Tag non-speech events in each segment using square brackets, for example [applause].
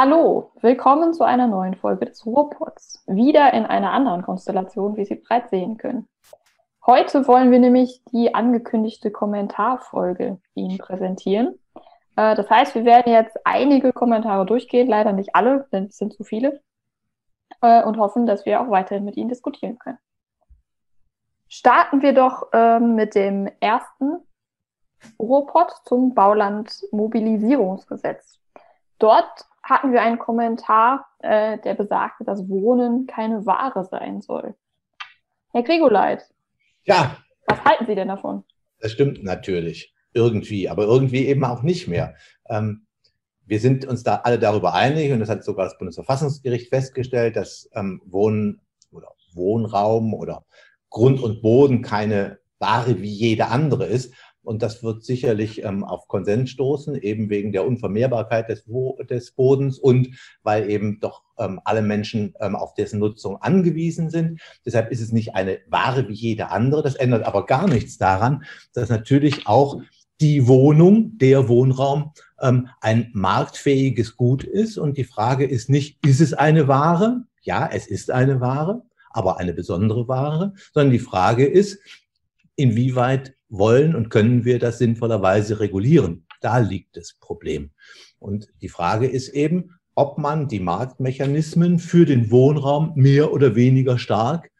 Hallo, willkommen zu einer neuen Folge des Ruhrpots. Wieder in einer anderen Konstellation, wie Sie bereits sehen können. Heute wollen wir nämlich die angekündigte Kommentarfolge Ihnen präsentieren. Äh, das heißt, wir werden jetzt einige Kommentare durchgehen, leider nicht alle, denn es sind zu viele, äh, und hoffen, dass wir auch weiterhin mit Ihnen diskutieren können. Starten wir doch ähm, mit dem ersten Ruhrpott zum Baulandmobilisierungsgesetz. Dort hatten wir einen Kommentar, äh, der besagte, dass Wohnen keine Ware sein soll. Herr Grigoleit. Ja. Was halten Sie denn davon? Das stimmt natürlich. Irgendwie, aber irgendwie eben auch nicht mehr. Ähm, wir sind uns da alle darüber einig und das hat sogar das Bundesverfassungsgericht festgestellt, dass ähm, Wohnen oder Wohnraum oder Grund und Boden keine Ware wie jede andere ist. Und das wird sicherlich ähm, auf Konsens stoßen, eben wegen der Unvermehrbarkeit des, des Bodens und weil eben doch ähm, alle Menschen ähm, auf dessen Nutzung angewiesen sind. Deshalb ist es nicht eine Ware wie jede andere. Das ändert aber gar nichts daran, dass natürlich auch die Wohnung, der Wohnraum, ähm, ein marktfähiges Gut ist. Und die Frage ist nicht, ist es eine Ware? Ja, es ist eine Ware, aber eine besondere Ware, sondern die Frage ist, inwieweit wollen und können wir das sinnvollerweise regulieren? Da liegt das Problem. Und die Frage ist eben, ob man die Marktmechanismen für den Wohnraum mehr oder weniger stark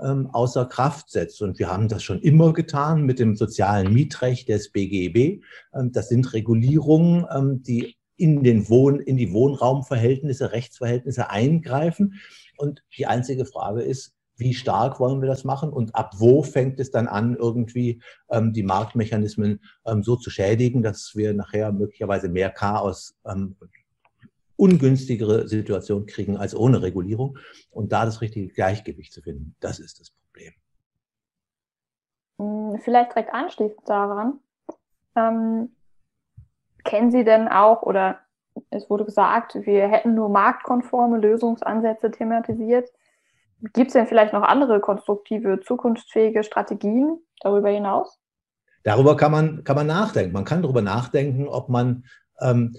ähm, außer Kraft setzt. Und wir haben das schon immer getan mit dem sozialen Mietrecht des BGB. Ähm, das sind Regulierungen, ähm, die in, den Wohn-, in die Wohnraumverhältnisse, Rechtsverhältnisse eingreifen. Und die einzige Frage ist, wie stark wollen wir das machen und ab wo fängt es dann an, irgendwie ähm, die Marktmechanismen ähm, so zu schädigen, dass wir nachher möglicherweise mehr Chaos, ähm, ungünstigere Situation kriegen als ohne Regulierung. Und da das richtige Gleichgewicht zu finden, das ist das Problem. Hm, vielleicht direkt anschließend daran. Ähm, kennen Sie denn auch oder es wurde gesagt, wir hätten nur marktkonforme Lösungsansätze thematisiert. Gibt es denn vielleicht noch andere konstruktive, zukunftsfähige Strategien darüber hinaus? Darüber kann man, kann man nachdenken. Man kann darüber nachdenken, ob man ähm,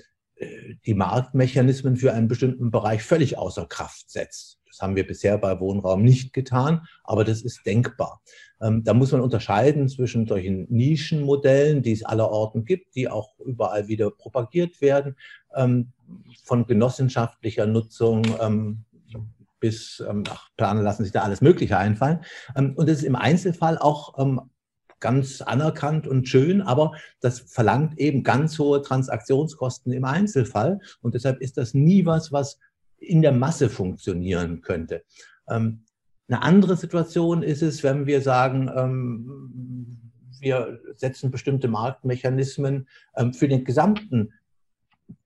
die Marktmechanismen für einen bestimmten Bereich völlig außer Kraft setzt. Das haben wir bisher bei Wohnraum nicht getan, aber das ist denkbar. Ähm, da muss man unterscheiden zwischen solchen Nischenmodellen, die es allerorten gibt, die auch überall wieder propagiert werden, ähm, von genossenschaftlicher Nutzung, ähm, bis, ähm, ach, Planer lassen sich da alles Mögliche einfallen. Ähm, und das ist im Einzelfall auch ähm, ganz anerkannt und schön, aber das verlangt eben ganz hohe Transaktionskosten im Einzelfall. Und deshalb ist das nie was, was in der Masse funktionieren könnte. Ähm, eine andere Situation ist es, wenn wir sagen, ähm, wir setzen bestimmte Marktmechanismen ähm, für den gesamten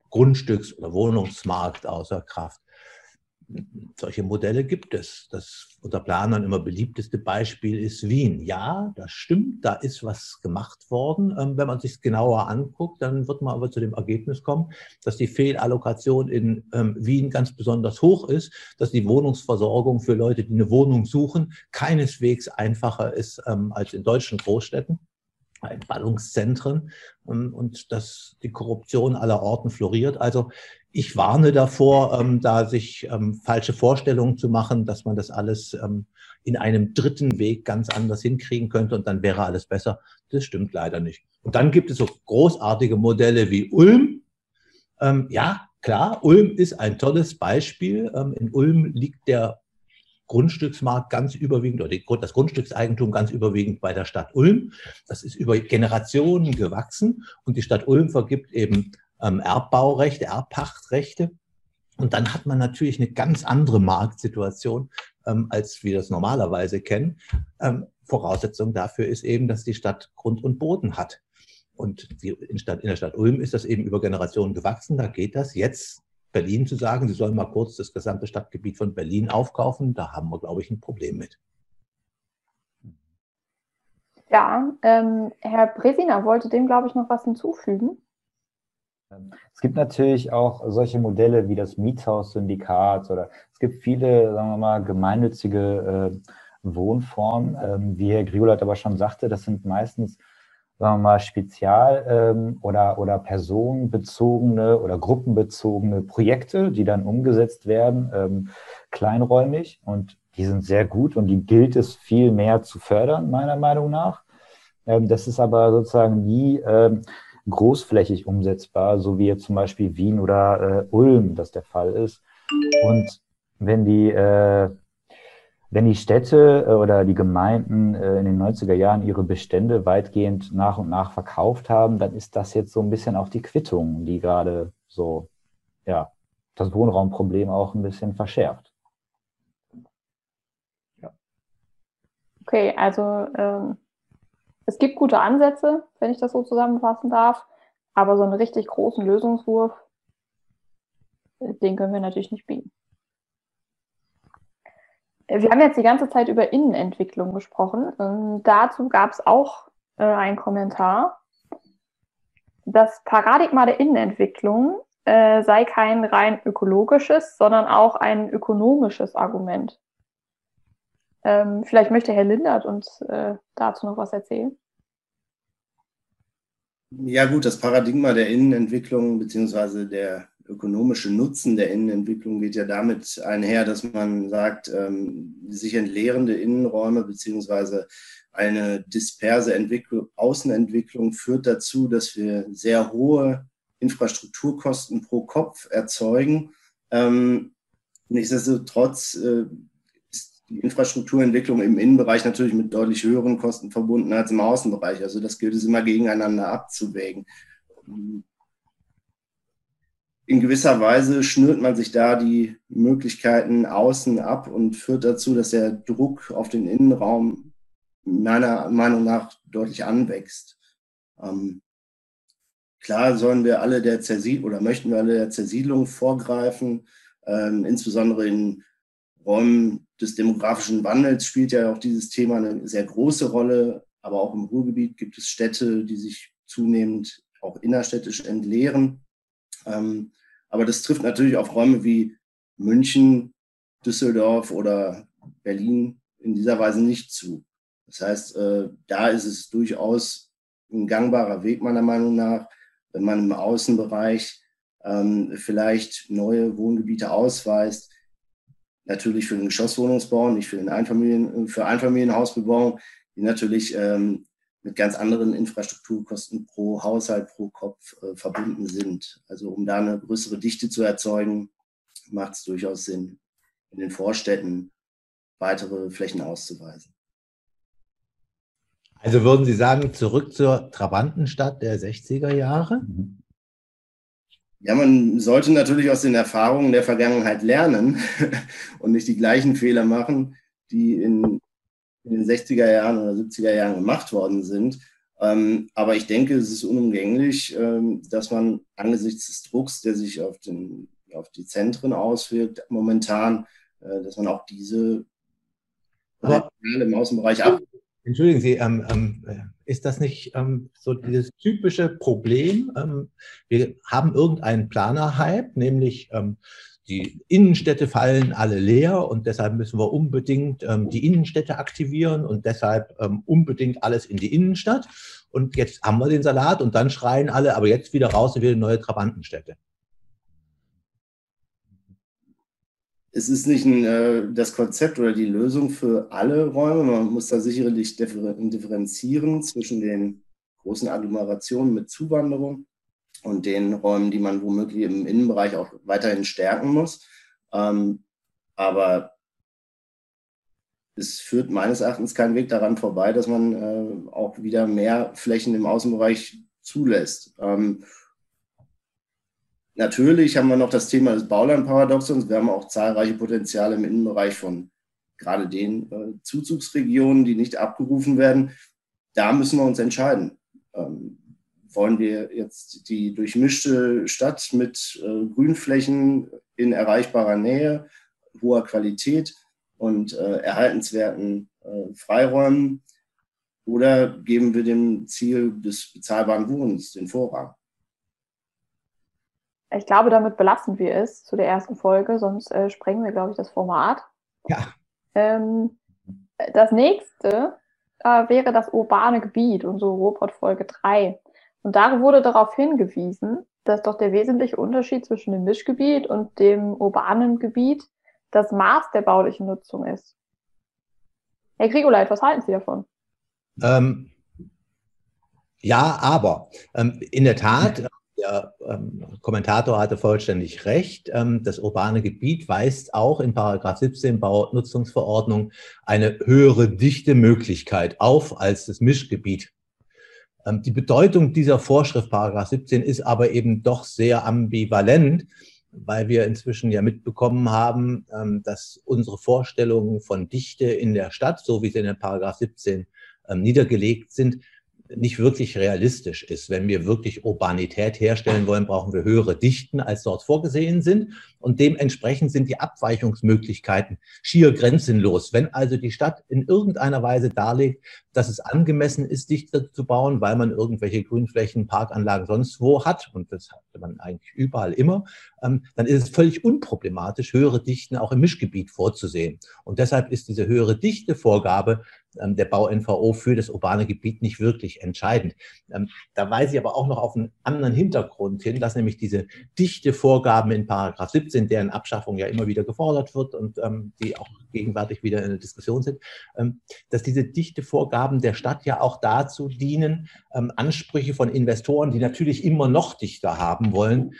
Grundstücks- oder Wohnungsmarkt außer Kraft solche Modelle gibt es. Das unter Planern immer beliebteste Beispiel ist Wien. Ja, das stimmt, da ist was gemacht worden. Ähm, wenn man sich genauer anguckt, dann wird man aber zu dem Ergebnis kommen, dass die Fehlallokation in ähm, Wien ganz besonders hoch ist, dass die Wohnungsversorgung für Leute, die eine Wohnung suchen, keineswegs einfacher ist ähm, als in deutschen Großstädten. Ballungszentren und dass die Korruption aller Orten floriert. Also ich warne davor, ähm, da sich ähm, falsche Vorstellungen zu machen, dass man das alles ähm, in einem dritten Weg ganz anders hinkriegen könnte und dann wäre alles besser. Das stimmt leider nicht. Und dann gibt es so großartige Modelle wie Ulm. Ähm, ja, klar, Ulm ist ein tolles Beispiel. Ähm, in Ulm liegt der Grundstücksmarkt ganz überwiegend oder das Grundstückseigentum ganz überwiegend bei der Stadt Ulm. Das ist über Generationen gewachsen und die Stadt Ulm vergibt eben ähm, Erbbaurechte, Erbpachtrechte. Und dann hat man natürlich eine ganz andere Marktsituation, ähm, als wir das normalerweise kennen. Ähm, Voraussetzung dafür ist eben, dass die Stadt Grund und Boden hat. Und die, in, Stadt, in der Stadt Ulm ist das eben über Generationen gewachsen. Da geht das jetzt Berlin zu sagen, sie sollen mal kurz das gesamte Stadtgebiet von Berlin aufkaufen, da haben wir, glaube ich, ein Problem mit. Ja, ähm, Herr Bresina wollte dem, glaube ich, noch was hinzufügen. Es gibt natürlich auch solche Modelle wie das Mietshaus-Syndikat oder es gibt viele, sagen wir mal, gemeinnützige äh, Wohnformen. Ähm, wie Herr Griolat aber schon sagte, das sind meistens sagen wir mal, spezial- ähm, oder, oder personenbezogene oder gruppenbezogene Projekte, die dann umgesetzt werden, ähm, kleinräumig. Und die sind sehr gut und die gilt es viel mehr zu fördern, meiner Meinung nach. Ähm, das ist aber sozusagen nie ähm, großflächig umsetzbar, so wie jetzt zum Beispiel Wien oder äh, Ulm das der Fall ist. Und wenn die, äh, wenn die Städte äh, oder die Gemeinden äh, in den 90er Jahren ihre Bestände weitgehend nach und nach verkauft haben, dann ist das jetzt so ein bisschen auch die Quittung, die gerade so, ja, das Wohnraumproblem auch ein bisschen verschärft. Okay, also ähm, es gibt gute Ansätze, wenn ich das so zusammenfassen darf, aber so einen richtig großen Lösungswurf, den können wir natürlich nicht bieten. Wir haben jetzt die ganze Zeit über Innenentwicklung gesprochen. Und dazu gab es auch äh, einen Kommentar. Das Paradigma der Innenentwicklung äh, sei kein rein ökologisches, sondern auch ein ökonomisches Argument. Ähm, vielleicht möchte Herr Lindert uns äh, dazu noch was erzählen. Ja gut, das Paradigma der Innenentwicklung beziehungsweise der ökonomische Nutzen der Innenentwicklung geht ja damit einher, dass man sagt, ähm, sich entleerende Innenräume beziehungsweise eine disperse Entwicklung, Außenentwicklung führt dazu, dass wir sehr hohe Infrastrukturkosten pro Kopf erzeugen. Ähm, nichtsdestotrotz äh, die Infrastrukturentwicklung im Innenbereich natürlich mit deutlich höheren Kosten verbunden als im Außenbereich. Also das gilt es immer gegeneinander abzuwägen in gewisser Weise schnürt man sich da die Möglichkeiten außen ab und führt dazu, dass der Druck auf den Innenraum meiner Meinung nach deutlich anwächst. Ähm, klar sollen wir alle der Zersiedlung oder möchten wir alle der Zersiedlung vorgreifen, ähm, insbesondere in Räumen des demografischen Wandels spielt ja auch dieses Thema eine sehr große Rolle, aber auch im Ruhrgebiet gibt es Städte, die sich zunehmend auch innerstädtisch entleeren. Ähm, aber das trifft natürlich auf Räume wie München, Düsseldorf oder Berlin in dieser Weise nicht zu. Das heißt, äh, da ist es durchaus ein gangbarer Weg meiner Meinung nach, wenn man im Außenbereich ähm, vielleicht neue Wohngebiete ausweist. Natürlich für den Geschosswohnungsbau, nicht für den Einfamilien, für Einfamilienhausbebauung, die natürlich ähm, mit ganz anderen Infrastrukturkosten pro Haushalt, pro Kopf äh, verbunden sind. Also um da eine größere Dichte zu erzeugen, macht es durchaus Sinn, in den Vorstädten weitere Flächen auszuweisen. Also würden Sie sagen, zurück zur Trabantenstadt der 60er Jahre? Ja, man sollte natürlich aus den Erfahrungen der Vergangenheit lernen [laughs] und nicht die gleichen Fehler machen, die in in den 60er Jahren oder 70er Jahren gemacht worden sind. Ähm, aber ich denke, es ist unumgänglich, ähm, dass man angesichts des Drucks, der sich auf, den, auf die Zentren auswirkt, momentan, äh, dass man auch diese aber, im Außenbereich ab. Entschuldigen Sie, ähm, ähm, ist das nicht ähm, so dieses typische Problem? Ähm, wir haben irgendeinen Planer-Hype, nämlich die Innenstädte fallen alle leer und deshalb müssen wir unbedingt ähm, die Innenstädte aktivieren und deshalb ähm, unbedingt alles in die Innenstadt. Und jetzt haben wir den Salat und dann schreien alle, aber jetzt wieder raus und wieder neue Trabantenstädte. Es ist nicht ein, äh, das Konzept oder die Lösung für alle Räume. Man muss da sicherlich differenzieren zwischen den großen Agglomerationen mit Zuwanderung und den Räumen, die man womöglich im Innenbereich auch weiterhin stärken muss. Ähm, aber es führt meines Erachtens keinen Weg daran vorbei, dass man äh, auch wieder mehr Flächen im Außenbereich zulässt. Ähm, natürlich haben wir noch das Thema des Baulandparadoxons. Wir haben auch zahlreiche Potenziale im Innenbereich von gerade den äh, Zuzugsregionen, die nicht abgerufen werden. Da müssen wir uns entscheiden. Ähm, wollen wir jetzt die durchmischte Stadt mit äh, Grünflächen in erreichbarer Nähe, hoher Qualität und äh, erhaltenswerten äh, Freiräumen oder geben wir dem Ziel des bezahlbaren Wohnens den Vorrang? Ich glaube, damit belassen wir es zu der ersten Folge, sonst äh, sprengen wir, glaube ich, das Format. Ja. Ähm, das nächste äh, wäre das urbane Gebiet, unsere Ruhrpott-Folge 3. Und da wurde darauf hingewiesen, dass doch der wesentliche Unterschied zwischen dem Mischgebiet und dem urbanen Gebiet das Maß der baulichen Nutzung ist. Herr Grigoleit, was halten Sie davon? Ähm, ja, aber ähm, in der Tat, [laughs] der ähm, Kommentator hatte vollständig recht. Ähm, das urbane Gebiet weist auch in Paragraph 17 Baunutzungsverordnung eine höhere Dichte-Möglichkeit auf als das Mischgebiet. Ähm, die Bedeutung dieser Vorschrift, Paragraph 17, ist aber eben doch sehr ambivalent, weil wir inzwischen ja mitbekommen haben, ähm, dass unsere Vorstellungen von Dichte in der Stadt, so wie sie in der Paragraph 17 ähm, niedergelegt sind, nicht wirklich realistisch ist. Wenn wir wirklich Urbanität herstellen wollen, brauchen wir höhere Dichten, als dort vorgesehen sind. Und dementsprechend sind die Abweichungsmöglichkeiten schier grenzenlos. Wenn also die Stadt in irgendeiner Weise darlegt, dass es angemessen ist, dichter zu bauen, weil man irgendwelche Grünflächen, Parkanlagen sonst wo hat, und das hat man eigentlich überall immer, ähm, dann ist es völlig unproblematisch, höhere Dichten auch im Mischgebiet vorzusehen. Und deshalb ist diese höhere Dichtevorgabe der Bau-NVO für das urbane Gebiet nicht wirklich entscheidend. Ähm, da weise ich aber auch noch auf einen anderen Hintergrund hin, dass nämlich diese Dichtevorgaben in Paragraph 17, deren Abschaffung ja immer wieder gefordert wird und ähm, die auch gegenwärtig wieder in der Diskussion sind, dass diese Dichtevorgaben der Stadt ja auch dazu dienen, Ansprüche von Investoren, die natürlich immer noch dichter haben wollen,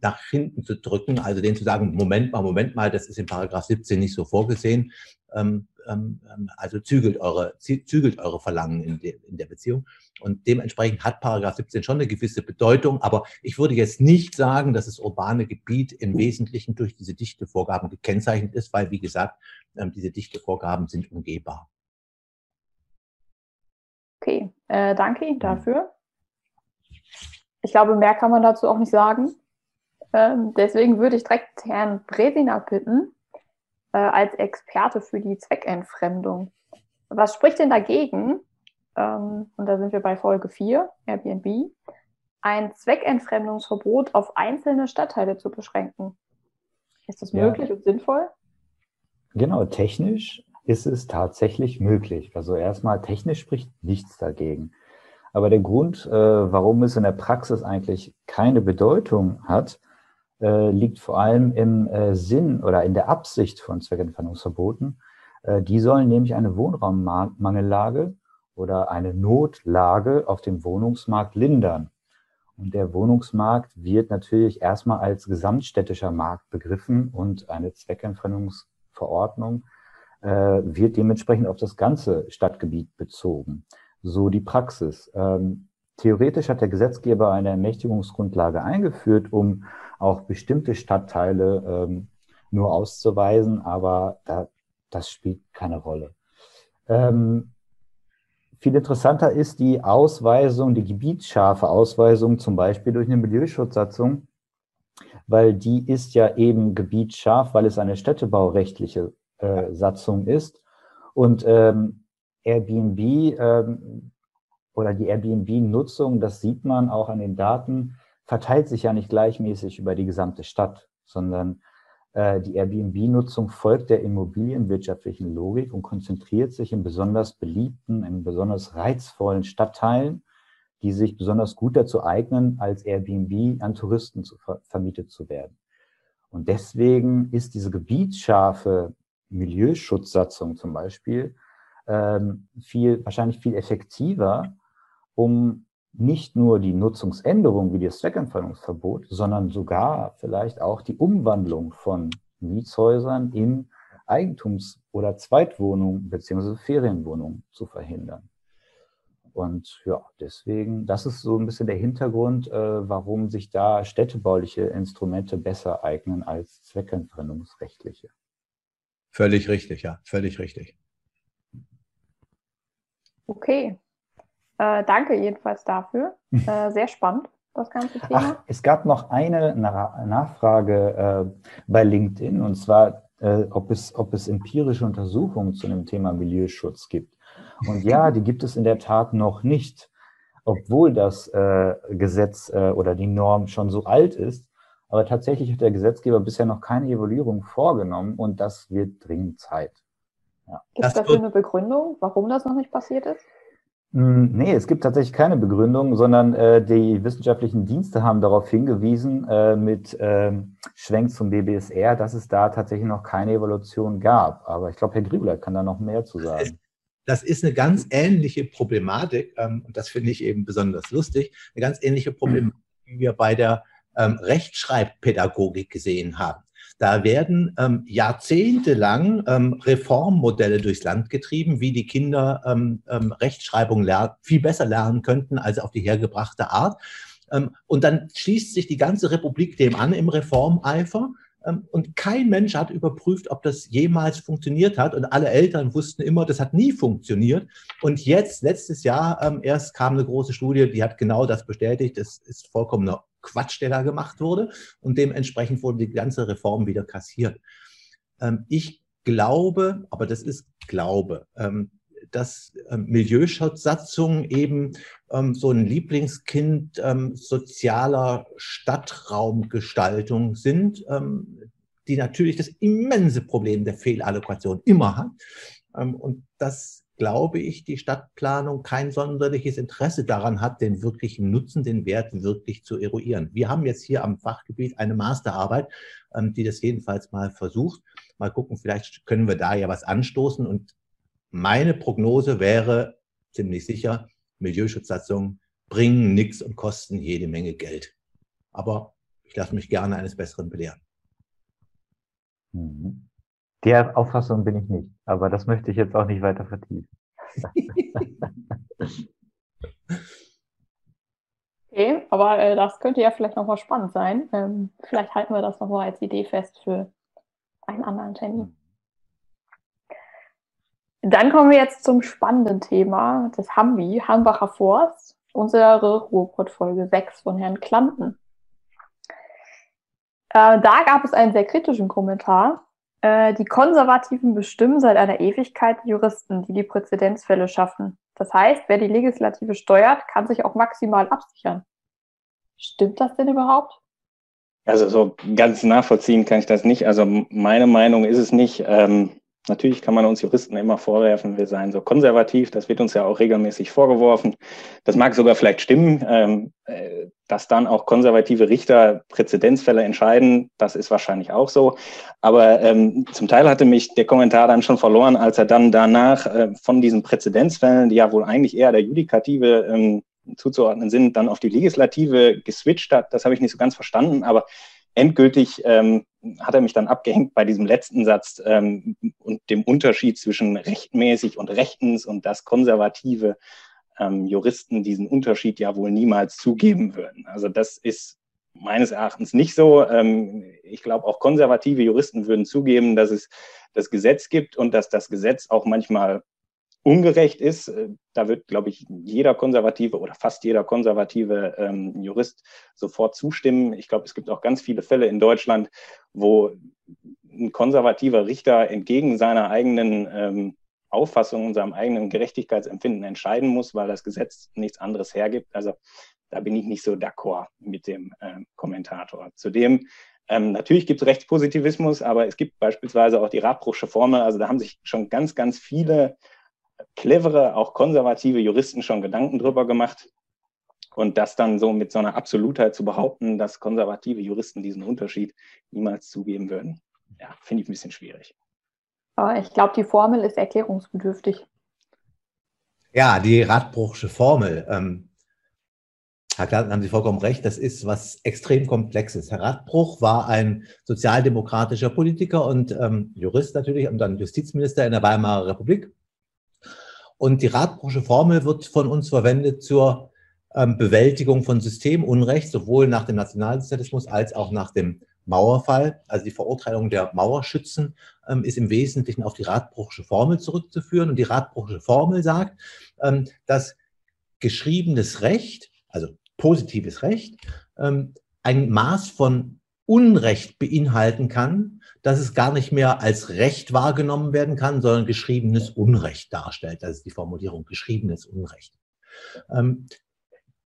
nach hinten zu drücken, also denen zu sagen, Moment mal, Moment mal, das ist in Paragraph 17 nicht so vorgesehen. Ähm, ähm, ähm, also zügelt eure, zügelt eure Verlangen in, de, in der Beziehung. Und dementsprechend hat Paragraph 17 schon eine gewisse Bedeutung. Aber ich würde jetzt nicht sagen, dass das urbane Gebiet im Wesentlichen durch diese Dichtevorgaben gekennzeichnet ist, weil, wie gesagt, ähm, diese Dichtevorgaben sind umgehbar. Okay, äh, danke Ihnen dafür. Ich glaube, mehr kann man dazu auch nicht sagen. Ähm, deswegen würde ich direkt Herrn Bresina bitten, äh, als Experte für die Zweckentfremdung. Was spricht denn dagegen, ähm, und da sind wir bei Folge 4, Airbnb, ein Zweckentfremdungsverbot auf einzelne Stadtteile zu beschränken? Ist das möglich ja. und sinnvoll? Genau, technisch ist es tatsächlich möglich. Also erstmal technisch spricht nichts dagegen. Aber der Grund, äh, warum es in der Praxis eigentlich keine Bedeutung hat, äh, liegt vor allem im äh, Sinn oder in der Absicht von Zweckentfernungsverboten. Äh, die sollen nämlich eine Wohnraummangellage oder eine Notlage auf dem Wohnungsmarkt lindern. Und der Wohnungsmarkt wird natürlich erstmal als gesamtstädtischer Markt begriffen und eine Zweckentfremdungsverordnung äh, wird dementsprechend auf das ganze Stadtgebiet bezogen. So die Praxis. Ähm, theoretisch hat der Gesetzgeber eine Ermächtigungsgrundlage eingeführt, um auch bestimmte Stadtteile ähm, nur auszuweisen, aber da, das spielt keine Rolle. Ähm, viel interessanter ist die Ausweisung, die gebietsscharfe Ausweisung zum Beispiel durch eine Milieuschutzsatzung, weil die ist ja eben gebietsscharf, weil es eine städtebaurechtliche äh, Satzung ist. Und ähm, Airbnb ähm, oder die Airbnb-Nutzung, das sieht man auch an den Daten, verteilt sich ja nicht gleichmäßig über die gesamte Stadt, sondern äh, die Airbnb-Nutzung folgt der immobilienwirtschaftlichen Logik und konzentriert sich in besonders beliebten, in besonders reizvollen Stadtteilen, die sich besonders gut dazu eignen, als Airbnb an Touristen zu ver vermietet zu werden. Und deswegen ist diese gebietsscharfe Milieuschutzsatzung zum Beispiel ähm, viel, wahrscheinlich viel effektiver, um nicht nur die Nutzungsänderung wie das Zweckentfernungsverbot, sondern sogar vielleicht auch die Umwandlung von Mietshäusern in Eigentums- oder Zweitwohnungen bzw. Ferienwohnungen zu verhindern. Und ja, deswegen, das ist so ein bisschen der Hintergrund, äh, warum sich da städtebauliche Instrumente besser eignen als zweckentfremdungsrechtliche. Völlig richtig, ja, völlig richtig. Okay, äh, danke jedenfalls dafür. Äh, sehr spannend, das ganze Thema. Ach, es gab noch eine Nachfrage äh, bei LinkedIn und zwar, äh, ob, es, ob es empirische Untersuchungen zu dem Thema Milieuschutz gibt. Und ja, die gibt es in der Tat noch nicht, obwohl das äh, Gesetz äh, oder die Norm schon so alt ist. Aber tatsächlich hat der Gesetzgeber bisher noch keine Evaluierung vorgenommen und das wird dringend Zeit. Ja. Gibt es dafür eine Begründung, warum das noch nicht passiert ist? Hm, nee, es gibt tatsächlich keine Begründung, sondern äh, die wissenschaftlichen Dienste haben darauf hingewiesen, äh, mit äh, Schwenk zum BBSR, dass es da tatsächlich noch keine Evolution gab. Aber ich glaube, Herr Grübler kann da noch mehr zu sagen. Das ist eine ganz ähnliche Problematik, ähm, und das finde ich eben besonders lustig, eine ganz ähnliche Problematik, die wir bei der ähm, Rechtschreibpädagogik gesehen haben. Da werden ähm, jahrzehntelang ähm, Reformmodelle durchs Land getrieben, wie die Kinder ähm, ähm, Rechtschreibung viel besser lernen könnten als auf die hergebrachte Art. Ähm, und dann schließt sich die ganze Republik dem an im Reformeifer. Ähm, und kein Mensch hat überprüft, ob das jemals funktioniert hat. Und alle Eltern wussten immer, das hat nie funktioniert. Und jetzt, letztes Jahr ähm, erst kam eine große Studie, die hat genau das bestätigt. Das ist vollkommener Quatsch, der da gemacht wurde. Und dementsprechend wurde die ganze Reform wieder kassiert. Ähm, ich glaube, aber das ist Glaube, ähm, dass ähm, Milieuschutzsatzungen eben so ein Lieblingskind sozialer Stadtraumgestaltung sind, die natürlich das immense Problem der Fehlallokation immer hat. und das glaube ich, die Stadtplanung kein sonderliches Interesse daran hat, den wirklichen Nutzen, den Wert wirklich zu eruieren. Wir haben jetzt hier am Fachgebiet eine Masterarbeit, ähm, die das jedenfalls mal versucht. Mal gucken, vielleicht können wir da ja was anstoßen. Und meine Prognose wäre ziemlich sicher, Milieuschutzsatzungen bringen nichts und kosten jede Menge Geld. Aber ich lasse mich gerne eines Besseren belehren. Mhm. Der Auffassung bin ich nicht, aber das möchte ich jetzt auch nicht weiter vertiefen. [laughs] okay, aber äh, das könnte ja vielleicht nochmal spannend sein. Ähm, vielleicht halten wir das nochmal als Idee fest für einen anderen Termin. Dann kommen wir jetzt zum spannenden Thema des Hambi, Hambacher Forst, unsere Ruhrpott-Folge 6 von Herrn Klanten. Äh, da gab es einen sehr kritischen Kommentar die Konservativen bestimmen seit einer Ewigkeit Juristen, die die Präzedenzfälle schaffen. Das heißt, wer die Legislative steuert, kann sich auch maximal absichern. Stimmt das denn überhaupt? Also so ganz nachvollziehen kann ich das nicht. Also meine Meinung ist es nicht. Ähm, Natürlich kann man uns Juristen immer vorwerfen, wir seien so konservativ. Das wird uns ja auch regelmäßig vorgeworfen. Das mag sogar vielleicht stimmen, ähm, äh, dass dann auch konservative Richter Präzedenzfälle entscheiden. Das ist wahrscheinlich auch so. Aber ähm, zum Teil hatte mich der Kommentar dann schon verloren, als er dann danach äh, von diesen Präzedenzfällen, die ja wohl eigentlich eher der Judikative ähm, zuzuordnen sind, dann auf die Legislative geswitcht hat. Das habe ich nicht so ganz verstanden. Aber endgültig ähm, hat er mich dann abgehängt bei diesem letzten Satz ähm, und dem Unterschied zwischen rechtmäßig und rechtens und dass konservative ähm, Juristen diesen Unterschied ja wohl niemals zugeben würden. Also das ist meines Erachtens nicht so. Ähm, ich glaube, auch konservative Juristen würden zugeben, dass es das Gesetz gibt und dass das Gesetz auch manchmal ungerecht ist. Äh, da wird, glaube ich, jeder konservative oder fast jeder konservative ähm, Jurist sofort zustimmen. Ich glaube, es gibt auch ganz viele Fälle in Deutschland, wo ein konservativer Richter entgegen seiner eigenen ähm, Auffassung und seinem eigenen Gerechtigkeitsempfinden entscheiden muss, weil das Gesetz nichts anderes hergibt. Also da bin ich nicht so d'accord mit dem äh, Kommentator. Zudem ähm, natürlich gibt es Rechtspositivismus, aber es gibt beispielsweise auch die Radbruchsche Formel. Also da haben sich schon ganz, ganz viele clevere, auch konservative Juristen schon Gedanken drüber gemacht. Und das dann so mit so einer Absolutheit zu behaupten, dass konservative Juristen diesen Unterschied niemals zugeben würden, ja, finde ich ein bisschen schwierig. Aber ich glaube, die Formel ist erklärungsbedürftig. Ja, die Radbruchsche Formel. Ähm, Herr Klatten, haben Sie vollkommen recht, das ist was extrem Komplexes. Herr Radbruch war ein sozialdemokratischer Politiker und ähm, Jurist natürlich und dann Justizminister in der Weimarer Republik. Und die Radbruchsche Formel wird von uns verwendet zur ähm, Bewältigung von Systemunrecht, sowohl nach dem Nationalsozialismus als auch nach dem Mauerfall. Also die Verurteilung der Mauerschützen ähm, ist im Wesentlichen auf die Radbruchsche Formel zurückzuführen. Und die Radbruchsche Formel sagt, ähm, dass geschriebenes Recht, also positives Recht, ähm, ein Maß von Unrecht beinhalten kann, dass es gar nicht mehr als Recht wahrgenommen werden kann, sondern geschriebenes Unrecht darstellt. Das ist die Formulierung geschriebenes Unrecht. Ähm,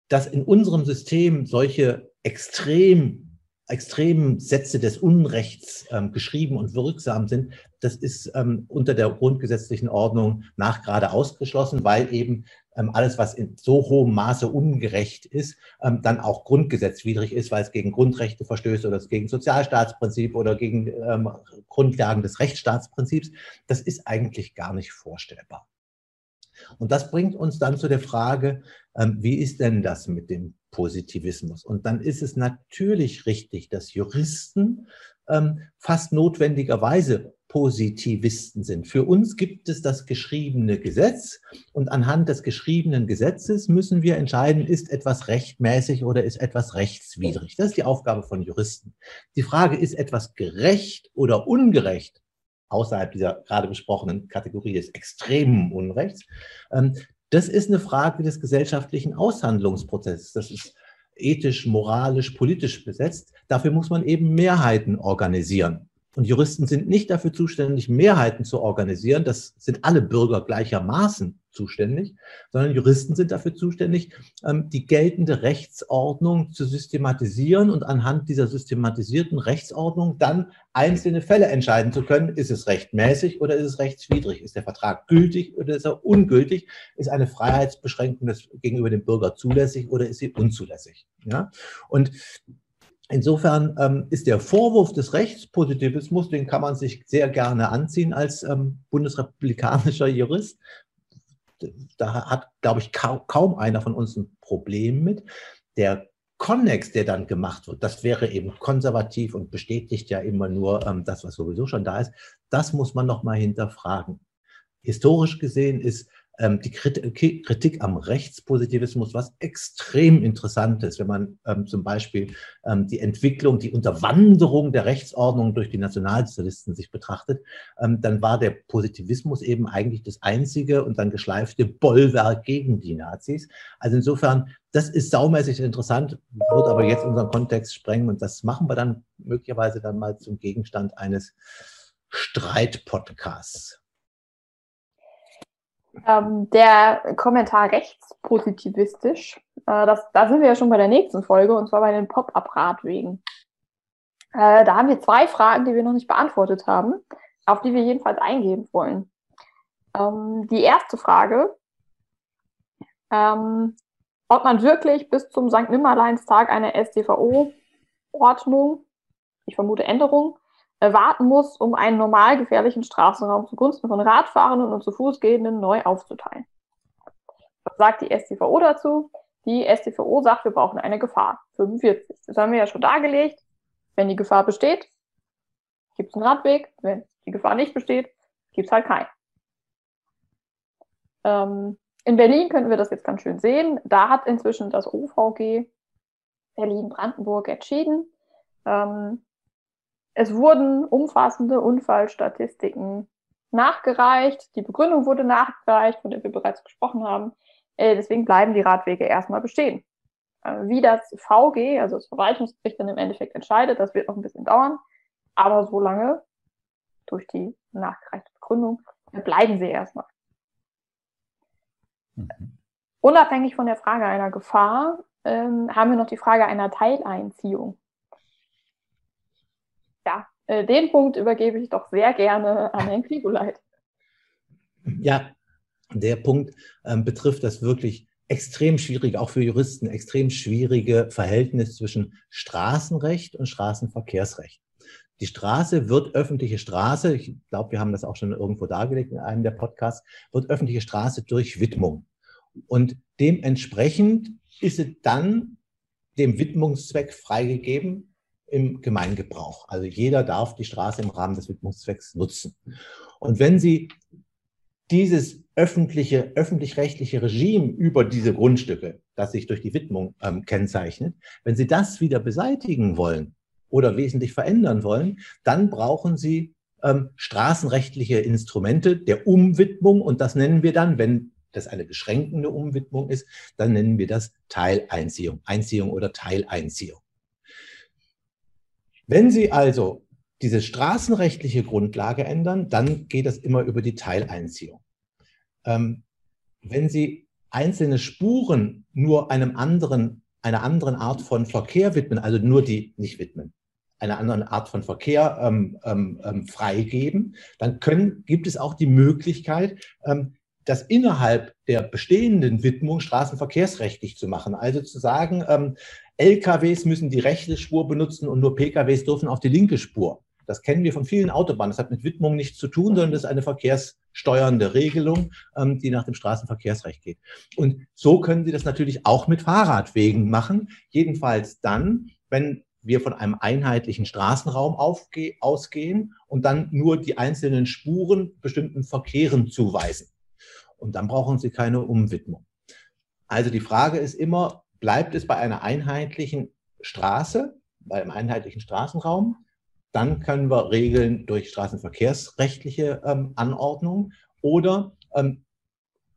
dass in unserem System solche extrem extremen Sätze des Unrechts ähm, geschrieben und wirksam sind, das ist ähm, unter der grundgesetzlichen Ordnung nach gerade ausgeschlossen, weil eben ähm, alles, was in so hohem Maße ungerecht ist, ähm, dann auch grundgesetzwidrig ist, weil es gegen Grundrechte verstößt oder es gegen Sozialstaatsprinzip oder gegen ähm, Grundlagen des Rechtsstaatsprinzips. Das ist eigentlich gar nicht vorstellbar. Und das bringt uns dann zu der Frage, wie ist denn das mit dem Positivismus? Und dann ist es natürlich richtig, dass Juristen ähm, fast notwendigerweise Positivisten sind. Für uns gibt es das geschriebene Gesetz und anhand des geschriebenen Gesetzes müssen wir entscheiden, ist etwas rechtmäßig oder ist etwas rechtswidrig. Das ist die Aufgabe von Juristen. Die Frage, ist etwas gerecht oder ungerecht? außerhalb dieser gerade besprochenen Kategorie des extremen Unrechts. Das ist eine Frage des gesellschaftlichen Aushandlungsprozesses. Das ist ethisch, moralisch, politisch besetzt. Dafür muss man eben Mehrheiten organisieren. Und Juristen sind nicht dafür zuständig, Mehrheiten zu organisieren. Das sind alle Bürger gleichermaßen zuständig, sondern Juristen sind dafür zuständig, ähm, die geltende Rechtsordnung zu systematisieren und anhand dieser systematisierten Rechtsordnung dann einzelne Fälle entscheiden zu können. Ist es rechtmäßig oder ist es rechtswidrig? Ist der Vertrag gültig oder ist er ungültig? Ist eine Freiheitsbeschränkung gegenüber dem Bürger zulässig oder ist sie unzulässig? Ja? Und Insofern ähm, ist der Vorwurf des Rechtspositivismus, den kann man sich sehr gerne anziehen als ähm, bundesrepublikanischer Jurist. Da hat, glaube ich, kaum, einer von uns ein Problem mit. Der Konnex, der dann gemacht wird, das wäre eben konservativ und bestätigt ja immer nur ähm, das, was sowieso schon da ist. Das muss man nochmal hinterfragen. Historisch gesehen ist ähm, die Kritik am Rechtspositivismus was extrem interessant ist, wenn man ähm, zum Beispiel ähm, die Entwicklung, die Unterwanderung der Rechtsordnung durch die Nationalsozialisten sich betrachtet, ähm, dann war der Positivismus eben eigentlich das einzige und dann geschleifte Bollwerk gegen die Nazis. Also insofern, das ist saumäßig interessant, wird aber jetzt unseren Kontext sprengen und das machen wir dann möglicherweise dann mal zum Gegenstand eines Streitpodcasts. Ähm, der Kommentar rechtspositivistisch, äh, das, da sind wir ja schon bei der nächsten Folge, und zwar bei den Pop-up-Radwegen. Äh, da haben wir zwei Fragen, die wir noch nicht beantwortet haben, auf die wir jedenfalls eingehen wollen. Ähm, die erste Frage, ähm, ob man wirklich bis zum St. Nimmerleinstag eine StVO-Ordnung, ich vermute Änderung, warten muss, um einen normal gefährlichen Straßenraum zugunsten von Radfahrenden und zu Fußgehenden neu aufzuteilen. Was sagt die STVO dazu? Die STVO sagt, wir brauchen eine Gefahr. 45. Das haben wir ja schon dargelegt. Wenn die Gefahr besteht, gibt es einen Radweg. Wenn die Gefahr nicht besteht, gibt es halt keinen. Ähm, in Berlin können wir das jetzt ganz schön sehen. Da hat inzwischen das OVG Berlin-Brandenburg entschieden, ähm, es wurden umfassende Unfallstatistiken nachgereicht. Die Begründung wurde nachgereicht, von der wir bereits gesprochen haben. Äh, deswegen bleiben die Radwege erstmal bestehen. Äh, wie das VG, also das Verwaltungsgericht, dann im Endeffekt entscheidet, das wird noch ein bisschen dauern. Aber so lange, durch die nachgereichte Begründung, bleiben sie erstmal. Mhm. Unabhängig von der Frage einer Gefahr ähm, haben wir noch die Frage einer Teileinziehung ja, äh, den Punkt übergebe ich doch sehr gerne an Herrn Krieguleit. Ja, der Punkt ähm, betrifft das wirklich extrem schwierige, auch für Juristen, extrem schwierige Verhältnis zwischen Straßenrecht und Straßenverkehrsrecht. Die Straße wird öffentliche Straße, ich glaube, wir haben das auch schon irgendwo dargelegt in einem der Podcasts, wird öffentliche Straße durch Widmung. Und dementsprechend ist sie dann dem Widmungszweck freigegeben, im Gemeingebrauch. Also jeder darf die Straße im Rahmen des Widmungszwecks nutzen. Und wenn Sie dieses öffentliche, öffentlich-rechtliche Regime über diese Grundstücke, das sich durch die Widmung ähm, kennzeichnet, wenn Sie das wieder beseitigen wollen oder wesentlich verändern wollen, dann brauchen Sie ähm, straßenrechtliche Instrumente der Umwidmung und das nennen wir dann, wenn das eine beschränkende Umwidmung ist, dann nennen wir das Teileinziehung, Einziehung oder Teileinziehung. Wenn Sie also diese straßenrechtliche Grundlage ändern, dann geht das immer über die Teileinziehung. Ähm, wenn Sie einzelne Spuren nur einem anderen einer anderen Art von Verkehr widmen, also nur die, nicht widmen, einer anderen Art von Verkehr ähm, ähm, ähm, freigeben, dann können, gibt es auch die Möglichkeit, ähm, das innerhalb der bestehenden Widmung straßenverkehrsrechtlich zu machen. Also zu sagen, ähm, LKWs müssen die rechte Spur benutzen und nur PKWs dürfen auf die linke Spur. Das kennen wir von vielen Autobahnen. Das hat mit Widmung nichts zu tun, sondern das ist eine verkehrssteuernde Regelung, ähm, die nach dem Straßenverkehrsrecht geht. Und so können Sie das natürlich auch mit Fahrradwegen machen. Jedenfalls dann, wenn wir von einem einheitlichen Straßenraum ausgehen und dann nur die einzelnen Spuren bestimmten Verkehren zuweisen. Und dann brauchen Sie keine Umwidmung. Also die Frage ist immer, bleibt es bei einer einheitlichen Straße, bei einem einheitlichen Straßenraum dann können wir regeln durch straßenverkehrsrechtliche ähm, Anordnungen oder ähm,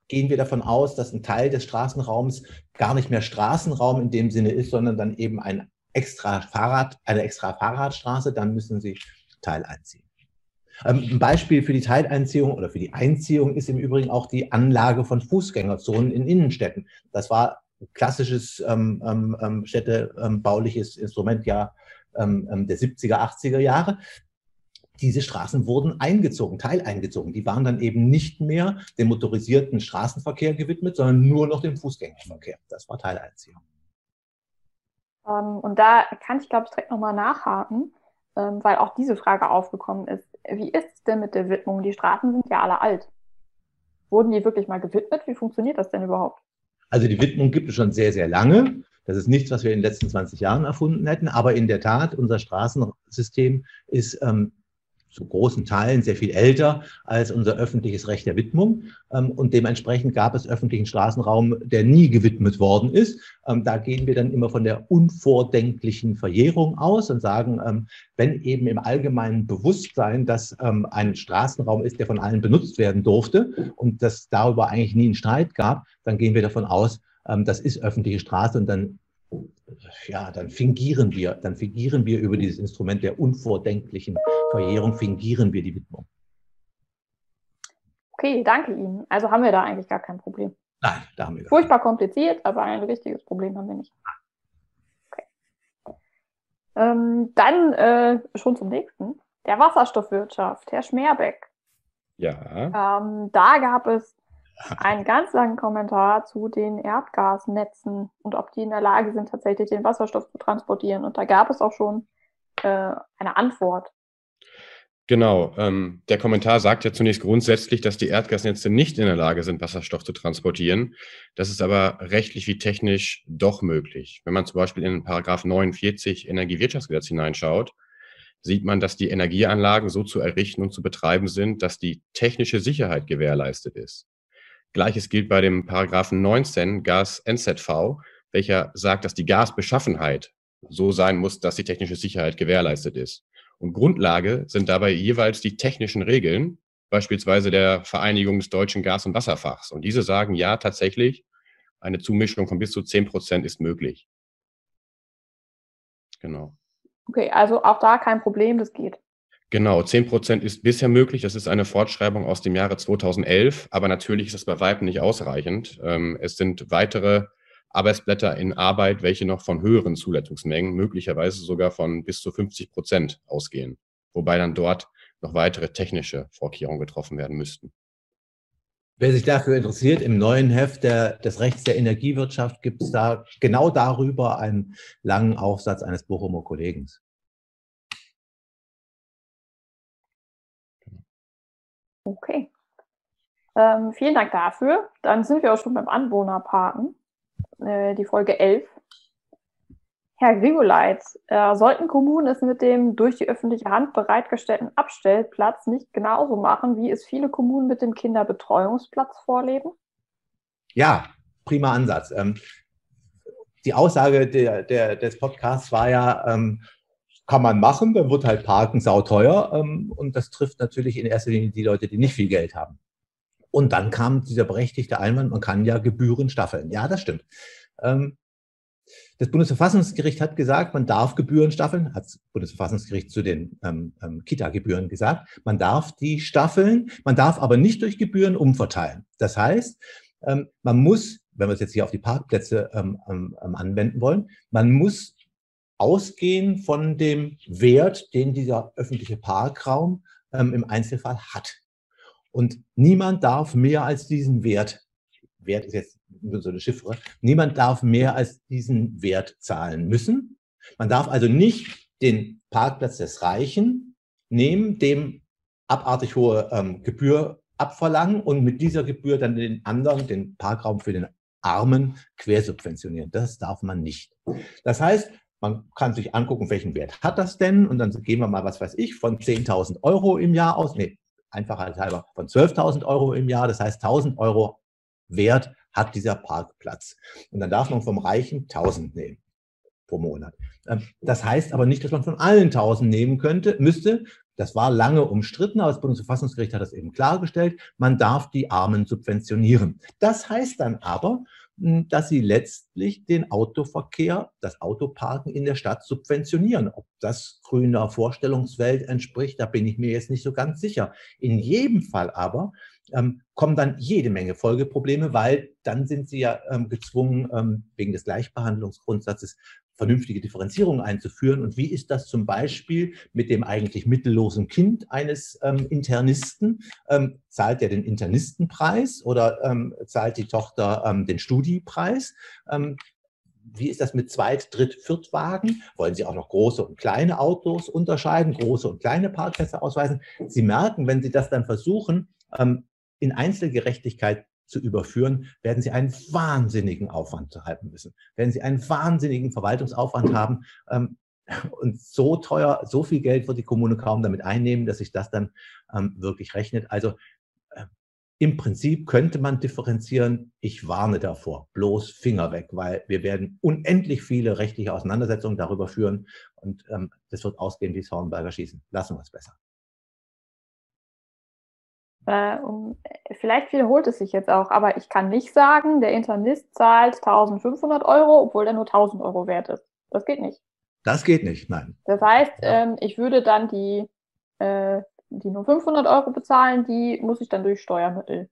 gehen wir davon aus, dass ein Teil des Straßenraums gar nicht mehr Straßenraum in dem Sinne ist, sondern dann eben ein extra Fahrrad, eine extra Fahrradstraße, dann müssen Sie Teil einziehen. Ähm, ein Beispiel für die Teileinziehung oder für die Einziehung ist im Übrigen auch die Anlage von Fußgängerzonen in Innenstädten. Das war ein klassisches ähm, ähm, ähm städtebauliches Instrument ja ähm, ähm der 70er, 80er Jahre. Diese Straßen wurden eingezogen, teileingezogen. Die waren dann eben nicht mehr dem motorisierten Straßenverkehr gewidmet, sondern nur noch dem Fußgängerverkehr. Das war Teileinziehung. Und da kann ich, glaube ich, direkt nochmal nachhaken, weil auch diese Frage aufgekommen ist. Wie ist es denn mit der Widmung? Die Straßen sind ja alle alt. Wurden die wirklich mal gewidmet? Wie funktioniert das denn überhaupt? Also die Widmung gibt es schon sehr, sehr lange. Das ist nichts, was wir in den letzten 20 Jahren erfunden hätten. Aber in der Tat, unser Straßensystem ist ähm, zu großen Teilen sehr viel älter als unser öffentliches Recht der Widmung. Ähm, und dementsprechend gab es öffentlichen Straßenraum, der nie gewidmet worden ist. Ähm, da gehen wir dann immer von der unvordenklichen Verjährung aus und sagen, ähm, wenn eben im allgemeinen Bewusstsein, dass ein Straßenraum ist, der von allen benutzt werden durfte und dass darüber eigentlich nie einen Streit gab, dann gehen wir davon aus, das ist öffentliche Straße und dann ja, dann fingieren wir, dann fingieren wir über dieses Instrument der unvordenklichen Verjährung, fingieren wir die Widmung. Okay, danke Ihnen. Also haben wir da eigentlich gar kein Problem. Nein, da haben wir gar Furchtbar kompliziert, aber ein richtiges Problem haben wir nicht. Okay. Ähm, dann äh, schon zum nächsten. Der Wasserstoffwirtschaft, Herr Schmerbeck. Ja. Ähm, da gab es einen ganz langen Kommentar zu den Erdgasnetzen und ob die in der Lage sind, tatsächlich den Wasserstoff zu transportieren. Und da gab es auch schon äh, eine Antwort. Genau. Ähm, der Kommentar sagt ja zunächst grundsätzlich, dass die Erdgasnetze nicht in der Lage sind, Wasserstoff zu transportieren. Das ist aber rechtlich wie technisch doch möglich. Wenn man zum Beispiel in Paragraph 49 Energiewirtschaftsgesetz hineinschaut, sieht man, dass die Energieanlagen so zu errichten und zu betreiben sind, dass die technische Sicherheit gewährleistet ist. Gleiches gilt bei dem Paragraphen 19 Gas NZV, welcher sagt, dass die Gasbeschaffenheit so sein muss, dass die technische Sicherheit gewährleistet ist. Und Grundlage sind dabei jeweils die technischen Regeln, beispielsweise der Vereinigung des deutschen Gas- und Wasserfachs. Und diese sagen, ja, tatsächlich, eine Zumischung von bis zu 10 Prozent ist möglich. Genau. Okay, also auch da kein Problem, das geht. Genau, 10 Prozent ist bisher möglich. Das ist eine Fortschreibung aus dem Jahre 2011, aber natürlich ist das bei Weitem nicht ausreichend. Ähm, es sind weitere Arbeitsblätter in Arbeit, welche noch von höheren Zulassungsmengen, möglicherweise sogar von bis zu 50 Prozent ausgehen, wobei dann dort noch weitere technische Vorkehrungen getroffen werden müssten. Wer sich dafür interessiert, im neuen Heft der, des Rechts der Energiewirtschaft gibt es da genau darüber einen langen Aufsatz eines Bochumer Kollegen. Okay. Ähm, vielen Dank dafür. Dann sind wir auch schon beim Anwohnerparken, äh, die Folge 11. Herr Grigoleitz, äh, sollten Kommunen es mit dem durch die öffentliche Hand bereitgestellten Abstellplatz nicht genauso machen, wie es viele Kommunen mit dem Kinderbetreuungsplatz vorleben? Ja, prima Ansatz. Ähm, die Aussage der, der, des Podcasts war ja, ähm, kann man machen, dann wird halt Parken sauteuer ähm, und das trifft natürlich in erster Linie die Leute, die nicht viel Geld haben. Und dann kam dieser berechtigte Einwand, man kann ja Gebühren staffeln. Ja, das stimmt. Ähm, das Bundesverfassungsgericht hat gesagt, man darf Gebühren staffeln, hat das Bundesverfassungsgericht zu den ähm, ähm, Kita-Gebühren gesagt. Man darf die staffeln, man darf aber nicht durch Gebühren umverteilen. Das heißt, ähm, man muss wenn wir es jetzt hier auf die Parkplätze ähm, ähm, ähm, anwenden wollen, man muss ausgehen von dem Wert, den dieser öffentliche Parkraum ähm, im Einzelfall hat. Und niemand darf mehr als diesen Wert, Wert ist jetzt so eine Chiffre, niemand darf mehr als diesen Wert zahlen müssen. Man darf also nicht den Parkplatz des Reichen nehmen, dem abartig hohe ähm, Gebühr abverlangen und mit dieser Gebühr dann den anderen, den Parkraum für den Armen quersubventionieren. Das darf man nicht. Das heißt, man kann sich angucken, welchen Wert hat das denn? Und dann gehen wir mal, was weiß ich, von 10.000 Euro im Jahr aus. Nee, einfacher halber von 12.000 Euro im Jahr. Das heißt, 1.000 Euro Wert hat dieser Parkplatz. Und dann darf man vom Reichen 1.000 nehmen pro Monat. Ähm, das heißt aber nicht, dass man von allen 1.000 nehmen könnte, müsste. Das war lange umstritten, aber das Bundesverfassungsgericht hat das eben klargestellt. Man darf die Armen subventionieren. Das heißt dann aber, dass sie letztlich den Autoverkehr, das Autoparken in der Stadt subventionieren. Ob das grüner Vorstellungswelt entspricht, da bin ich mir jetzt nicht so ganz sicher. In jedem Fall aber ähm, kommen dann jede Menge Folgeprobleme, weil dann sind sie ja ähm, gezwungen, ähm, wegen des Gleichbehandlungsgrundsatzes vernünftige Differenzierungen einzuführen. Und wie ist das zum Beispiel mit dem eigentlich mittellosen Kind eines ähm, Internisten? Ähm, zahlt er den Internistenpreis oder ähm, zahlt die Tochter ähm, den Studiepreis? Ähm, wie ist das mit Zweit-, Dritt-, Viertwagen? Wollen Sie auch noch große und kleine Autos unterscheiden, große und kleine Parkplätze ausweisen? Sie merken, wenn Sie das dann versuchen, ähm, in Einzelgerechtigkeit zu überführen, werden Sie einen wahnsinnigen Aufwand halten müssen. Werden Sie einen wahnsinnigen Verwaltungsaufwand haben. Ähm, und so teuer, so viel Geld wird die Kommune kaum damit einnehmen, dass sich das dann ähm, wirklich rechnet. Also äh, im Prinzip könnte man differenzieren. Ich warne davor. Bloß Finger weg, weil wir werden unendlich viele rechtliche Auseinandersetzungen darüber führen. Und ähm, das wird ausgehen wie das Hornberger Schießen. Lassen wir es besser. Äh, um, vielleicht wiederholt es sich jetzt auch, aber ich kann nicht sagen, der Internist zahlt 1500 Euro, obwohl der nur 1000 Euro wert ist. Das geht nicht. Das geht nicht, nein. Das heißt, ähm, ich würde dann die, äh, die nur 500 Euro bezahlen, die muss ich dann durch Steuermittel.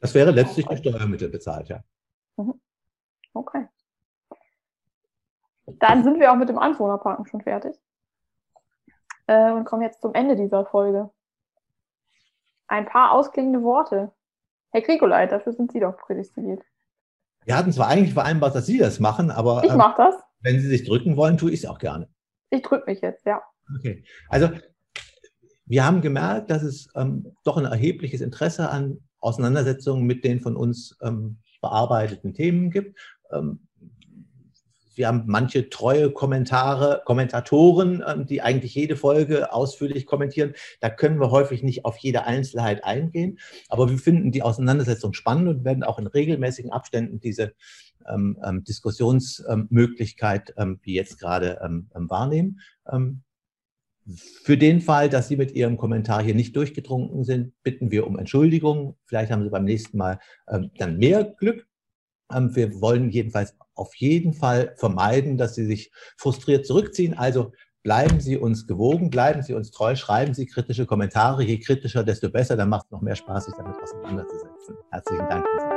Das wäre letztlich durch Steuermittel bezahlt, ja. Mhm. Okay. Dann sind wir auch mit dem Anwohnerparken schon fertig. Äh, und kommen jetzt zum Ende dieser Folge ein paar ausklingende Worte. Herr Grikoleit, dafür sind Sie doch prädestiniert. Wir hatten zwar eigentlich vereinbart, dass Sie das machen, aber ich mache das. Wenn Sie sich drücken wollen, tue ich es auch gerne. Ich drücke mich jetzt, ja. Okay. Also wir haben gemerkt, dass es ähm, doch ein erhebliches Interesse an Auseinandersetzungen mit den von uns ähm, bearbeiteten Themen gibt. Wir haben manche treue Kommentare, Kommentatoren, ähm, die eigentlich jede Folge ausführlich kommentieren. Da können wir häufig nicht auf jede Einzelheit eingehen, aber wir finden die Auseinandersetzung spannend und werden auch in regelmäßigen Abständen diese ähm, ähm, Diskussionsmöglichkeit, ähm, wie jetzt gerade, ähm, ähm, wahrnehmen. Für den Fall, dass Sie mit Ihrem Kommentar hier nicht durchgedrungen sind, bitten wir um Entschuldigung. Vielleicht haben Sie beim nächsten Mal dann mehr Glück. Wir wollen jedenfalls auf jeden Fall vermeiden, dass Sie sich frustriert zurückziehen. Also bleiben Sie uns gewogen, bleiben Sie uns treu, schreiben Sie kritische Kommentare. Je kritischer, desto besser. Dann macht es noch mehr Spaß, sich damit auseinanderzusetzen. Herzlichen Dank.